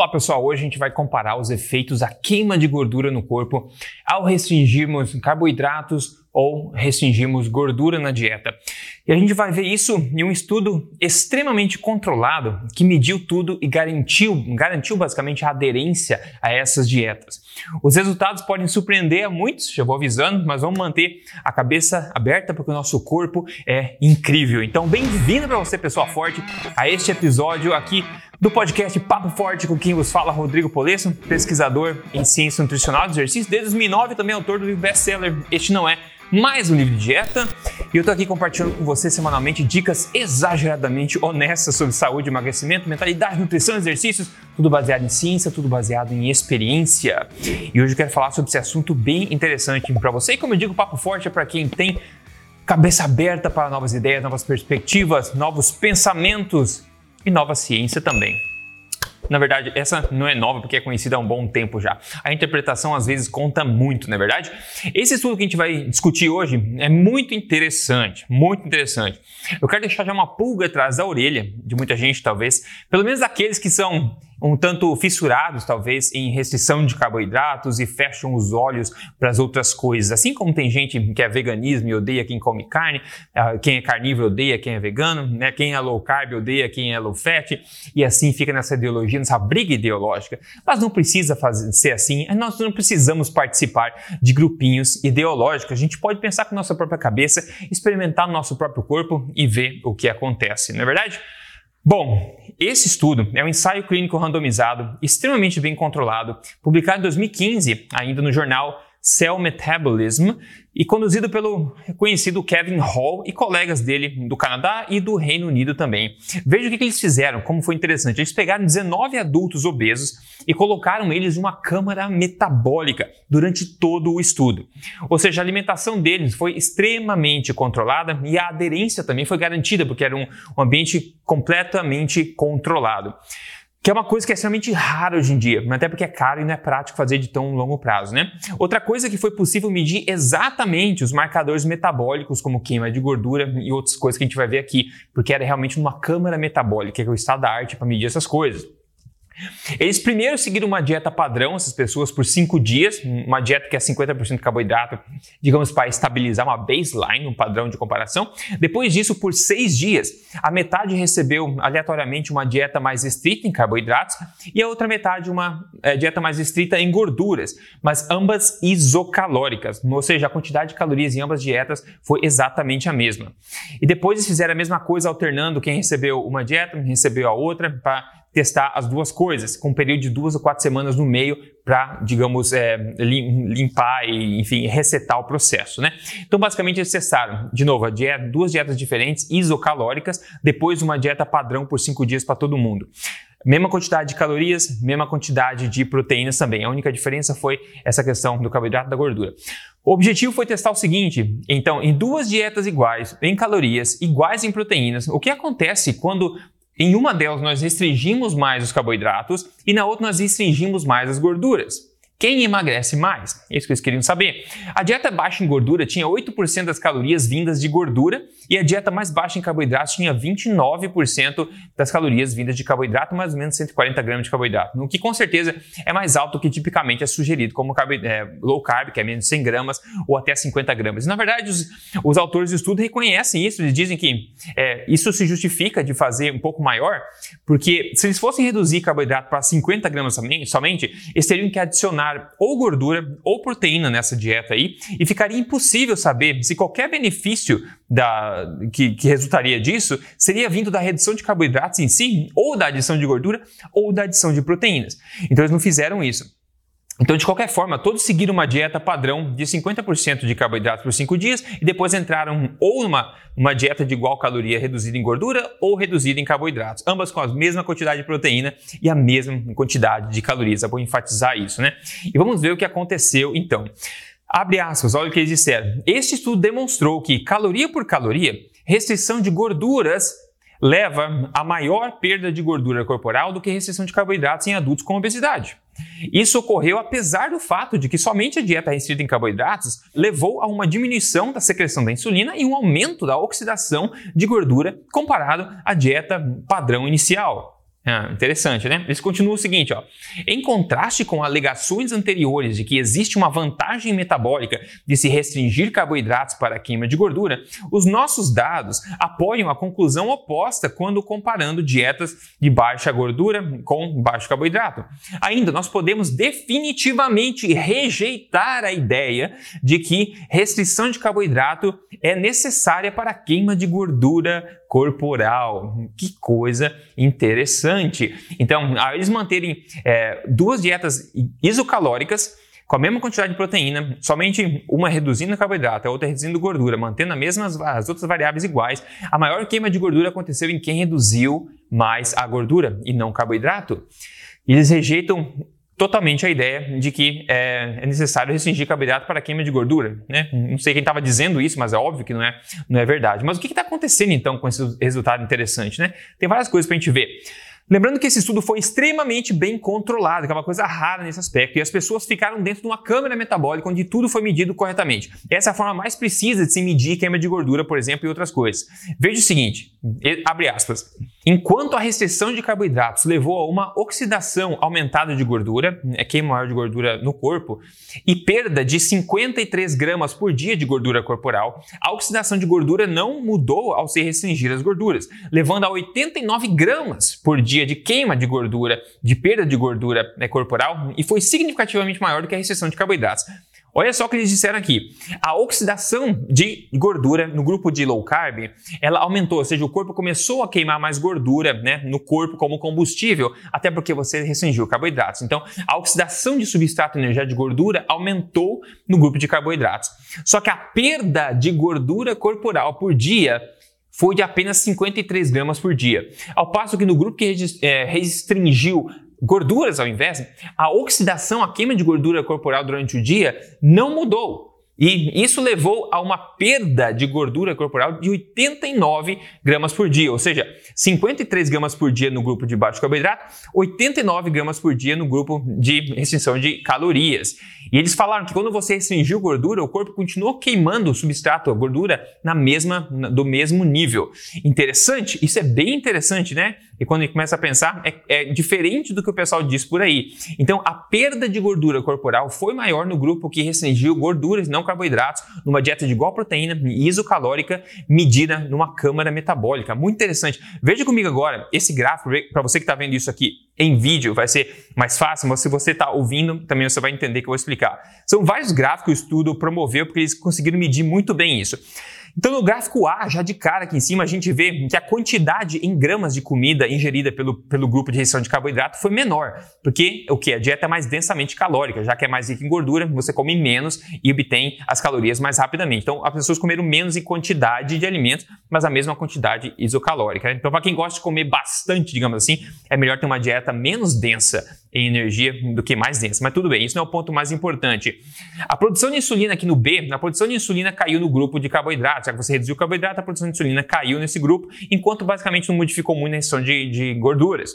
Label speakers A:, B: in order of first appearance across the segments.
A: Olá pessoal, hoje a gente vai comparar os efeitos da queima de gordura no corpo ao restringirmos carboidratos ou restringirmos gordura na dieta. E a gente vai ver isso em um estudo extremamente controlado que mediu tudo e garantiu, garantiu basicamente a aderência a essas dietas. Os resultados podem surpreender a muitos, já vou avisando, mas vamos manter a cabeça aberta porque o nosso corpo é incrível. Então, bem-vindo para você, pessoa forte, a este episódio aqui do podcast Papo Forte, com quem vos fala Rodrigo Polesso, pesquisador em ciência nutricional do exercício, desde 2009 também autor do livro best-seller Este Não É mais um livro de dieta. E eu tô aqui compartilhando com você semanalmente dicas exageradamente honestas sobre saúde, emagrecimento, mentalidade, nutrição, exercícios, tudo baseado em ciência, tudo baseado em experiência. E hoje eu quero falar sobre esse assunto bem interessante para você. E como eu digo, papo forte é para quem tem cabeça aberta para novas ideias, novas perspectivas, novos pensamentos e nova ciência também. Na verdade, essa não é nova porque é conhecida há um bom tempo já. A interpretação às vezes conta muito, não é verdade? Esse estudo que a gente vai discutir hoje é muito interessante, muito interessante. Eu quero deixar já uma pulga atrás da orelha de muita gente, talvez, pelo menos daqueles que são um tanto fissurados, talvez, em restrição de carboidratos e fecham os olhos para as outras coisas. Assim como tem gente que é veganismo e odeia quem come carne, ah, quem é carnívoro odeia quem é vegano, né? quem é low carb odeia quem é low fat, e assim fica nessa ideologia, nessa briga ideológica. Mas não precisa fazer, ser assim, nós não precisamos participar de grupinhos ideológicos. A gente pode pensar com nossa própria cabeça, experimentar no nosso próprio corpo e ver o que acontece, não é verdade? Bom, esse estudo é um ensaio clínico randomizado, extremamente bem controlado, publicado em 2015, ainda no jornal Cell Metabolism e conduzido pelo conhecido Kevin Hall e colegas dele do Canadá e do Reino Unido também. Veja o que, que eles fizeram, como foi interessante. Eles pegaram 19 adultos obesos e colocaram eles em uma câmara metabólica durante todo o estudo. Ou seja, a alimentação deles foi extremamente controlada e a aderência também foi garantida, porque era um ambiente completamente controlado que é uma coisa que é extremamente rara hoje em dia, até porque é caro e não é prático fazer de tão longo prazo, né? Outra coisa que foi possível medir exatamente os marcadores metabólicos, como queima de gordura e outras coisas que a gente vai ver aqui, porque era realmente uma câmara metabólica, que é o estado da arte para medir essas coisas. Eles primeiro seguiram uma dieta padrão, essas pessoas, por cinco dias, uma dieta que é 50% de carboidrato, digamos, para estabilizar uma baseline, um padrão de comparação. Depois disso, por seis dias, a metade recebeu aleatoriamente uma dieta mais estrita em carboidratos e a outra metade uma é, dieta mais estrita em gorduras, mas ambas isocalóricas, ou seja, a quantidade de calorias em ambas dietas foi exatamente a mesma. E depois eles fizeram a mesma coisa, alternando quem recebeu uma dieta, quem recebeu a outra, para testar as duas coisas, com um período de duas ou quatro semanas no meio para, digamos, é, limpar e, enfim, resetar o processo, né? Então, basicamente, eles testaram, de novo, dieta, duas dietas diferentes, isocalóricas, depois uma dieta padrão por cinco dias para todo mundo. Mesma quantidade de calorias, mesma quantidade de proteínas também. A única diferença foi essa questão do carboidrato e da gordura. O objetivo foi testar o seguinte: então, em duas dietas iguais, em calorias, iguais em proteínas, o que acontece quando em uma delas, nós restringimos mais os carboidratos e na outra, nós restringimos mais as gorduras. Quem emagrece mais? É isso que eles queriam saber. A dieta baixa em gordura tinha 8% das calorias vindas de gordura e a dieta mais baixa em carboidratos tinha 29% das calorias vindas de carboidrato, mais ou menos 140 gramas de carboidrato, o que com certeza é mais alto que tipicamente é sugerido como é, low carb, que é menos de 100 gramas ou até 50 gramas. E, na verdade, os, os, autores do estudo reconhecem isso, eles dizem que é, isso se justifica de fazer um pouco maior, porque se eles fossem reduzir carboidrato para 50 gramas somente, eles teriam que adicionar ou gordura ou proteína nessa dieta aí e ficaria impossível saber se qualquer benefício da, que, que resultaria disso seria vindo da redução de carboidratos em si, ou da adição de gordura, ou da adição de proteínas. Então eles não fizeram isso. Então, de qualquer forma, todos seguiram uma dieta padrão de 50% de carboidratos por 5 dias e depois entraram ou numa uma dieta de igual caloria reduzida em gordura ou reduzida em carboidratos, ambas com a mesma quantidade de proteína e a mesma quantidade de calorias. Eu vou enfatizar isso, né? E vamos ver o que aconteceu então. Abre aspas, olha o que eles disseram. Este estudo demonstrou que, caloria por caloria, restrição de gorduras leva a maior perda de gordura corporal do que restrição de carboidratos em adultos com obesidade. Isso ocorreu apesar do fato de que somente a dieta restrita em carboidratos levou a uma diminuição da secreção da insulina e um aumento da oxidação de gordura comparado à dieta padrão inicial. Ah, interessante, né? Eles continuam o seguinte, ó. Em contraste com alegações anteriores de que existe uma vantagem metabólica de se restringir carboidratos para a queima de gordura, os nossos dados apoiam a conclusão oposta quando comparando dietas de baixa gordura com baixo carboidrato. Ainda, nós podemos definitivamente rejeitar a ideia de que restrição de carboidrato é necessária para a queima de gordura corporal. Que coisa interessante. Então, ao eles manterem é, duas dietas isocalóricas, com a mesma quantidade de proteína, somente uma reduzindo carboidrato, a outra reduzindo gordura, mantendo as mesmas as outras variáveis iguais, a maior queima de gordura aconteceu em quem reduziu mais a gordura e não o carboidrato. Eles rejeitam totalmente a ideia de que é, é necessário restringir carboidrato para queima de gordura. Né? Não sei quem estava dizendo isso, mas é óbvio que não é, não é verdade. Mas o que está acontecendo então com esse resultado interessante? Né? Tem várias coisas para a gente ver. Lembrando que esse estudo foi extremamente bem controlado, que é uma coisa rara nesse aspecto, e as pessoas ficaram dentro de uma câmera metabólica onde tudo foi medido corretamente. Essa é a forma mais precisa de se medir queima de gordura, por exemplo, e outras coisas. Veja o seguinte, abre aspas. Enquanto a restrição de carboidratos levou a uma oxidação aumentada de gordura, é queima maior de gordura no corpo, e perda de 53 gramas por dia de gordura corporal, a oxidação de gordura não mudou ao se restringir as gorduras, levando a 89 gramas por dia de queima de gordura, de perda de gordura né, corporal, e foi significativamente maior do que a restrição de carboidratos. Olha só o que eles disseram aqui. A oxidação de gordura no grupo de low carb, ela aumentou, ou seja, o corpo começou a queimar mais gordura né, no corpo como combustível, até porque você restringiu carboidratos. Então, a oxidação de substrato energético de gordura aumentou no grupo de carboidratos. Só que a perda de gordura corporal por dia foi de apenas 53 gramas por dia. Ao passo que no grupo que é, restringiu gorduras ao invés, a oxidação, a queima de gordura corporal durante o dia não mudou. E isso levou a uma perda de gordura corporal de 89 gramas por dia, ou seja, 53 gramas por dia no grupo de baixo carboidrato, 89 gramas por dia no grupo de restrição de calorias. E eles falaram que quando você restringiu gordura, o corpo continuou queimando o substrato, a gordura, na mesma, do mesmo nível. Interessante? Isso é bem interessante, né? E quando a gente começa a pensar, é, é, diferente do que o pessoal diz por aí. Então, a perda de gordura corporal foi maior no grupo que restringiu gorduras, não carboidratos, numa dieta de igual proteína isocalórica, medida numa câmara metabólica. Muito interessante. Veja comigo agora esse gráfico, para você que está vendo isso aqui em vídeo, vai ser mais fácil, mas se você está ouvindo, também você vai entender que eu vou explicar. São vários gráficos que o estudo promoveu, porque eles conseguiram medir muito bem isso. Então, no gráfico A, já de cara aqui em cima, a gente vê que a quantidade em gramas de comida ingerida pelo, pelo grupo de restrição de carboidrato foi menor, porque o que? A dieta é mais densamente calórica, já que é mais rica em gordura, você come menos e obtém as calorias mais rapidamente. Então, as pessoas comeram menos em quantidade de alimentos, mas a mesma quantidade isocalórica. Então, para quem gosta de comer bastante, digamos assim, é melhor ter uma dieta menos densa em energia do que mais densa. Mas tudo bem, isso não é o ponto mais importante. A produção de insulina aqui no B, a produção de insulina caiu no grupo de carboidratos. Já que você reduziu o carboidrato, a produção de insulina caiu nesse grupo, enquanto basicamente não modificou muito a restrição de, de gorduras.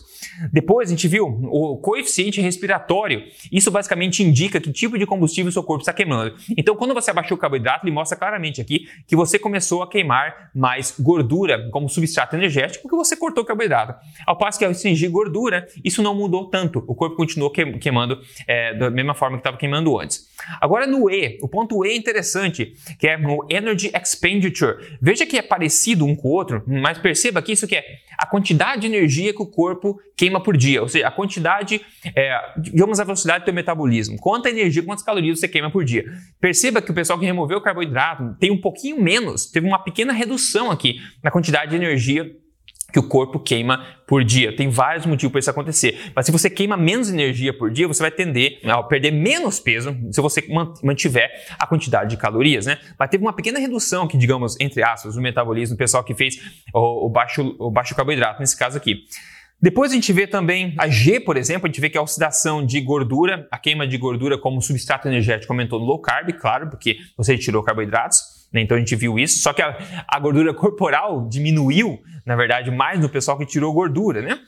A: Depois a gente viu o coeficiente respiratório. Isso basicamente indica que tipo de combustível o seu corpo está queimando. Então, quando você abaixou o carboidrato, ele mostra claramente aqui que você começou a queimar mais gordura como substrato energético porque você cortou o carboidrato. Ao passo que ao restringir gordura, isso não mudou tanto. O continuou queimando é, da mesma forma que estava queimando antes. Agora no E, o ponto E é interessante, que é o Energy Expenditure. Veja que é parecido um com o outro, mas perceba que isso que é a quantidade de energia que o corpo queima por dia, ou seja, a quantidade, é, digamos, a velocidade do seu metabolismo. Quanta energia, quantas calorias você queima por dia. Perceba que o pessoal que removeu o carboidrato tem um pouquinho menos, teve uma pequena redução aqui na quantidade de energia que o corpo queima por dia. Tem vários motivos para isso acontecer. Mas se você queima menos energia por dia, você vai tender a perder menos peso se você mantiver a quantidade de calorias, né? Mas teve uma pequena redução aqui, digamos, entre aspas, no metabolismo, o pessoal que fez o, o baixo, o baixo carboidrato, nesse caso aqui. Depois a gente vê também a G, por exemplo, a gente vê que a oxidação de gordura, a queima de gordura como substrato energético aumentou no low carb, claro, porque você retirou carboidratos. Né? Então a gente viu isso, só que a, a, gordura corporal diminuiu, na verdade, mais no pessoal que tirou gordura, né?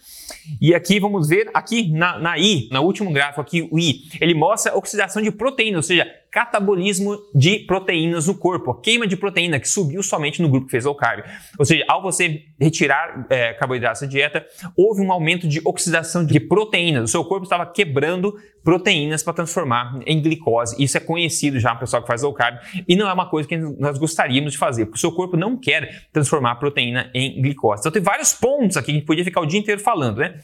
A: E aqui vamos ver, aqui na, na I, no último gráfico aqui, o I, ele mostra oxidação de proteína, ou seja, catabolismo de proteínas no corpo, a queima de proteína que subiu somente no grupo que fez low carb. Ou seja, ao você retirar é, carboidratos da dieta, houve um aumento de oxidação de proteínas. O seu corpo estava quebrando proteínas para transformar em glicose. Isso é conhecido já no pessoal que faz low carb e não é uma coisa que nós gostaríamos de fazer, porque o seu corpo não quer transformar proteína em glicose. Então tem vários pontos aqui que a gente podia ficar o dia inteiro falando, né?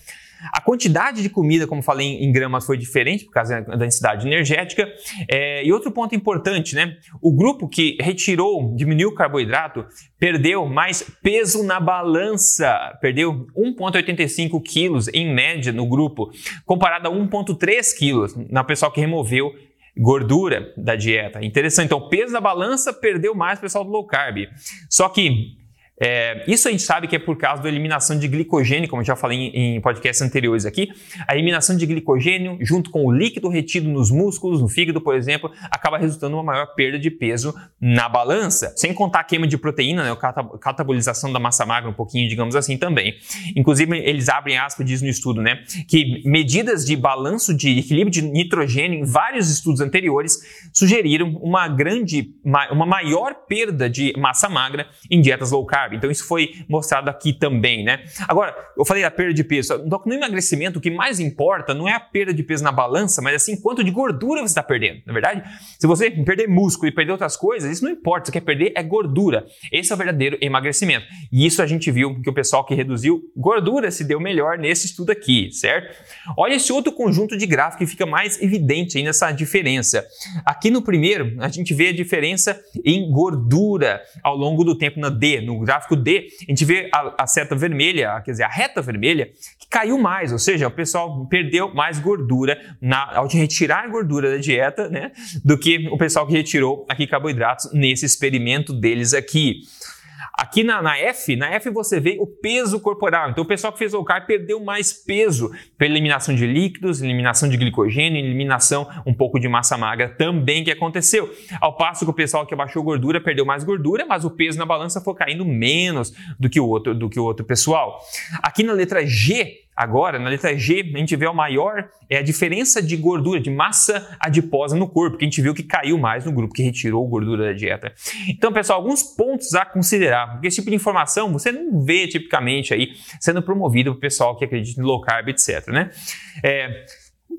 A: A quantidade de comida, como falei em gramas, foi diferente por causa da densidade energética. É, e outro ponto importante, né? O grupo que retirou, diminuiu o carboidrato, perdeu mais peso na balança. Perdeu 1,85 quilos em média no grupo, comparado a 1,3 quilos na pessoa que removeu gordura da dieta. Interessante. Então, peso na balança perdeu mais pessoal do low carb. Só que é, isso a gente sabe que é por causa da eliminação de glicogênio, como eu já falei em, em podcasts anteriores aqui. A eliminação de glicogênio, junto com o líquido retido nos músculos, no fígado, por exemplo, acaba resultando uma maior perda de peso na balança. Sem contar a queima de proteína, né, a catabolização da massa magra, um pouquinho, digamos assim, também. Inclusive, eles abrem aspas, diz no estudo, né, que medidas de balanço de equilíbrio de nitrogênio em vários estudos anteriores sugeriram uma grande, uma maior perda de massa magra em dietas low carb carb. Então isso foi mostrado aqui também, né? Agora, eu falei da perda de peso. No emagrecimento, o que mais importa não é a perda de peso na balança, mas assim quanto de gordura você está perdendo, na é verdade? Se você perder músculo e perder outras coisas, isso não importa. Você quer perder é gordura. Esse é o verdadeiro emagrecimento. E isso a gente viu que o pessoal que reduziu gordura se deu melhor nesse estudo aqui, certo? Olha esse outro conjunto de gráficos que fica mais evidente aí nessa diferença. Aqui no primeiro, a gente vê a diferença em gordura ao longo do tempo na D, no gráfico gráfico D, a gente vê a, a seta vermelha, quer dizer, a reta vermelha, que caiu mais, ou seja, o pessoal perdeu mais gordura na, ao retirar gordura da dieta, né, do que o pessoal que retirou aqui carboidratos nesse experimento deles aqui. Aqui na, na, F, na F você vê o peso corporal. Então o pessoal que fez low carb perdeu mais peso pela eliminação de líquidos, eliminação de glicogênio, eliminação um pouco de massa magra também que aconteceu. Ao passo que o pessoal que abaixou gordura perdeu mais gordura, mas o peso na balança foi caindo menos do que o outro, do que o outro pessoal. Aqui na letra G, Agora, na letra G, a gente vê o maior é a diferença de gordura, de massa adiposa no corpo, que a gente viu que caiu mais no grupo que retirou gordura da dieta. Então, pessoal, alguns pontos a considerar, porque esse tipo de informação você não vê tipicamente aí sendo promovido para o pessoal que acredita em low carb, etc. Né? É,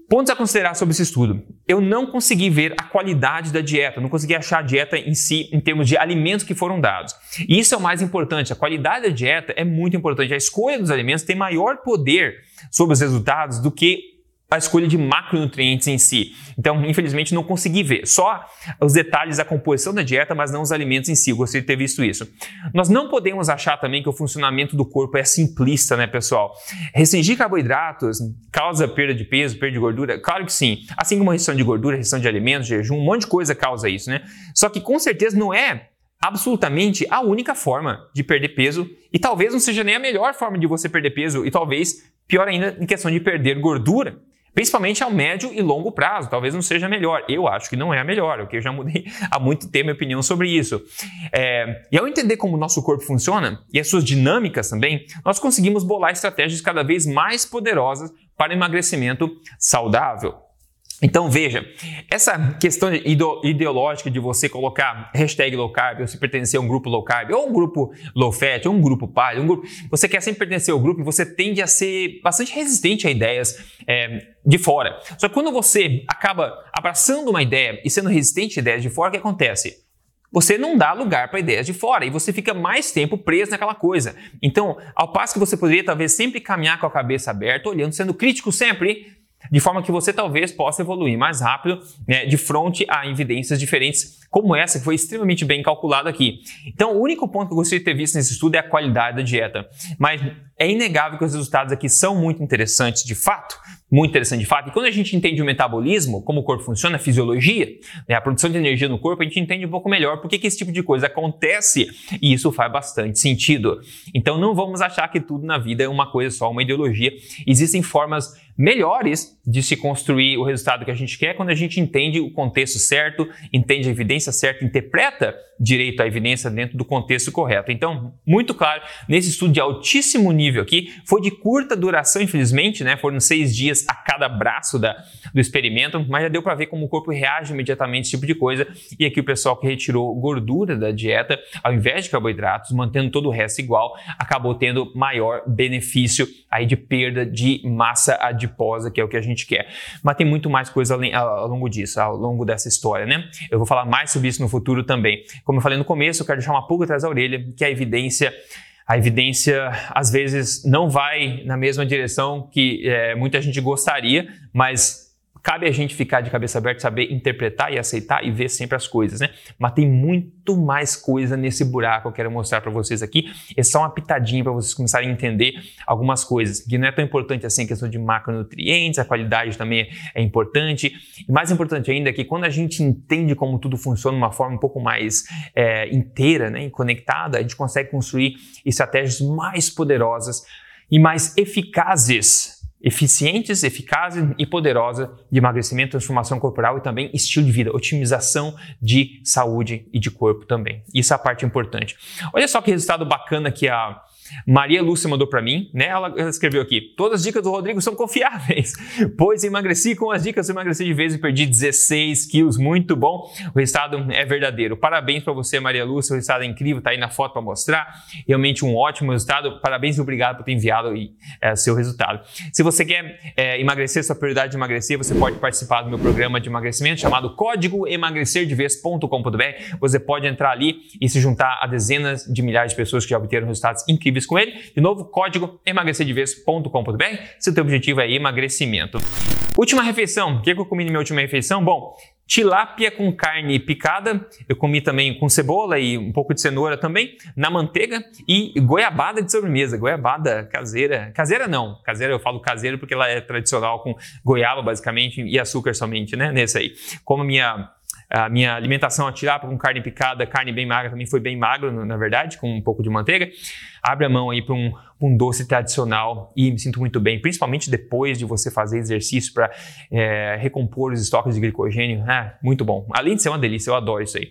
A: Pontos a considerar sobre esse estudo. Eu não consegui ver a qualidade da dieta, não consegui achar a dieta em si em termos de alimentos que foram dados. E isso é o mais importante. A qualidade da dieta é muito importante. A escolha dos alimentos tem maior poder sobre os resultados do que a escolha de macronutrientes em si. Então, infelizmente, não consegui ver. Só os detalhes da composição da dieta, mas não os alimentos em si. Eu gostaria de ter visto isso. Nós não podemos achar também que o funcionamento do corpo é simplista, né, pessoal? Restringir carboidratos causa perda de peso, perda de gordura? Claro que sim. Assim como a restrição de gordura, restrição de alimentos, jejum, um monte de coisa causa isso, né? Só que com certeza não é absolutamente a única forma de perder peso e talvez não seja nem a melhor forma de você perder peso e talvez pior ainda em questão de perder gordura principalmente ao médio e longo prazo. Talvez não seja melhor. Eu acho que não é a melhor, porque eu já mudei há muito tempo minha opinião sobre isso. É, e ao entender como o nosso corpo funciona e as suas dinâmicas também, nós conseguimos bolar estratégias cada vez mais poderosas para emagrecimento saudável. Então veja, essa questão ideológica de você colocar hashtag low carb, ou se pertencer a um grupo low carb, ou um grupo low fat, ou um grupo paleo, um grupo, você quer sempre pertencer ao grupo e você tende a ser bastante resistente a ideias é, de fora. Só que quando você acaba abraçando uma ideia e sendo resistente a ideias de fora, o que acontece? Você não dá lugar para ideias de fora e você fica mais tempo preso naquela coisa. Então, ao passo que você poderia talvez sempre caminhar com a cabeça aberta, olhando, sendo crítico sempre, de forma que você talvez possa evoluir mais rápido né, de frente a evidências diferentes como essa, que foi extremamente bem calculada aqui. Então, o único ponto que eu gostaria de ter visto nesse estudo é a qualidade da dieta. Mas é inegável que os resultados aqui são muito interessantes de fato, muito interessante de fato. E quando a gente entende o metabolismo, como o corpo funciona, a fisiologia, né, a produção de energia no corpo, a gente entende um pouco melhor por que esse tipo de coisa acontece e isso faz bastante sentido. Então, não vamos achar que tudo na vida é uma coisa só, uma ideologia. Existem formas melhores de se construir o resultado que a gente quer quando a gente entende o contexto certo, entende a evidência certa, interpreta direito a evidência dentro do contexto correto. Então, muito claro, nesse estudo de altíssimo nível, nível aqui. Foi de curta duração, infelizmente, né? Foram seis dias a cada braço da, do experimento, mas já deu para ver como o corpo reage imediatamente a esse tipo de coisa. E aqui o pessoal que retirou gordura da dieta, ao invés de carboidratos, mantendo todo o resto igual, acabou tendo maior benefício aí de perda de massa adiposa, que é o que a gente quer. Mas tem muito mais coisa ao longo disso, ao longo dessa história, né? Eu vou falar mais sobre isso no futuro também. Como eu falei no começo, eu quero deixar uma pulga atrás da orelha, que a evidência a evidência às vezes não vai na mesma direção que é, muita gente gostaria, mas cabe a gente ficar de cabeça aberta, saber interpretar e aceitar e ver sempre as coisas, né? Mas tem muito mais coisa nesse buraco que eu quero mostrar para vocês aqui. É só uma pitadinha para vocês começarem a entender algumas coisas, que não é tão importante assim a questão de macronutrientes, a qualidade também é importante. E mais importante ainda é que quando a gente entende como tudo funciona de uma forma um pouco mais é, inteira né, e conectada, a gente consegue construir estratégias mais poderosas e mais eficazes eficientes, eficazes e poderosa de emagrecimento, transformação corporal e também estilo de vida, otimização de saúde e de corpo também. Isso é a parte importante. Olha só que resultado bacana que a Maria Lúcia mandou para mim, né? Ela, escreveu aqui: todas as dicas do Rodrigo são confiáveis, pois emagreci com as dicas, emagreci de vez e perdi 16 quilos, muito bom. O resultado é verdadeiro. Parabéns para você, Maria Lúcia, o resultado é incrível, tá aí na foto para mostrar. Realmente um ótimo resultado. Parabéns e obrigado por ter enviado aí, é, seu resultado. Se você quer é, emagrecer, sua prioridade de emagrecer, você pode participar do meu programa de emagrecimento chamado Código emagrecerdevez.com.br. Você pode entrar ali e se juntar a dezenas de milhares de pessoas que já obteram resultados incríveis com ele. De novo, código emagrecerdevez.com.br se o teu objetivo é emagrecimento. Última refeição. O que eu comi na minha última refeição? Bom, tilápia com carne picada, eu comi também com cebola e um pouco de cenoura também, na manteiga e goiabada de sobremesa, goiabada caseira, caseira não, caseira eu falo caseiro porque ela é tradicional com goiaba basicamente e açúcar somente, né, nesse aí. Como minha a minha alimentação a tilápia com carne picada, carne bem magra também foi bem magro, na verdade, com um pouco de manteiga. Abre a mão aí para um, um, doce tradicional e me sinto muito bem, principalmente depois de você fazer exercício para é, recompor os estoques de glicogênio. Ah, muito bom. Além de ser uma delícia, eu adoro isso aí.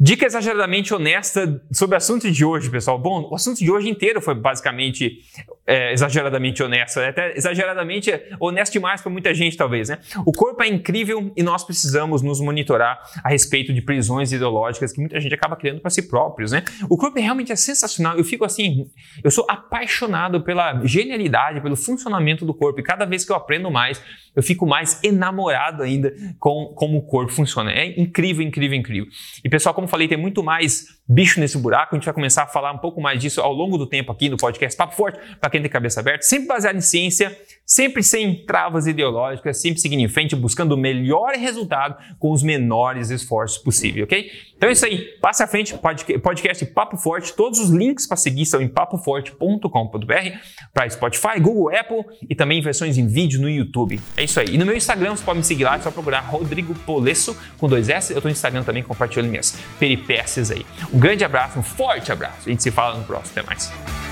A: Dica exageradamente honesta sobre o assunto de hoje, pessoal. Bom, o assunto de hoje inteiro foi basicamente é, exageradamente honesto, né? até exageradamente honesto demais para muita gente, talvez, né? O corpo é incrível e nós precisamos nos monitorar a respeito de prisões ideológicas que muita gente acaba criando para si próprios, né? O corpo realmente é sensacional. Eu fico assim, eu sou apaixonado pela genialidade, pelo funcionamento do corpo e cada vez que eu aprendo mais, eu fico mais enamorado ainda com como o corpo funciona. É incrível, incrível, incrível. E pessoal, como falei, tem muito mais bicho nesse buraco. A gente vai começar a falar um pouco mais disso ao longo do tempo aqui no podcast Papo Forte, para quem tem cabeça aberta, sempre baseado em ciência, sempre sem travas ideológicas, sempre seguindo em frente, buscando o melhor resultado com os menores esforços possível, ok? Então é isso aí, passe à frente, podcast Papo Forte, todos os links para seguir são em papoforte.com.br, para Spotify, Google, Apple e também versões em vídeo no YouTube. É isso aí. E no meu Instagram, você pode me seguir lá, é só procurar Rodrigo Polesso com dois S. Eu estou no Instagram também compartilhando minhas peripécias aí. Um grande abraço, um forte abraço. A gente se fala no próximo. Até mais.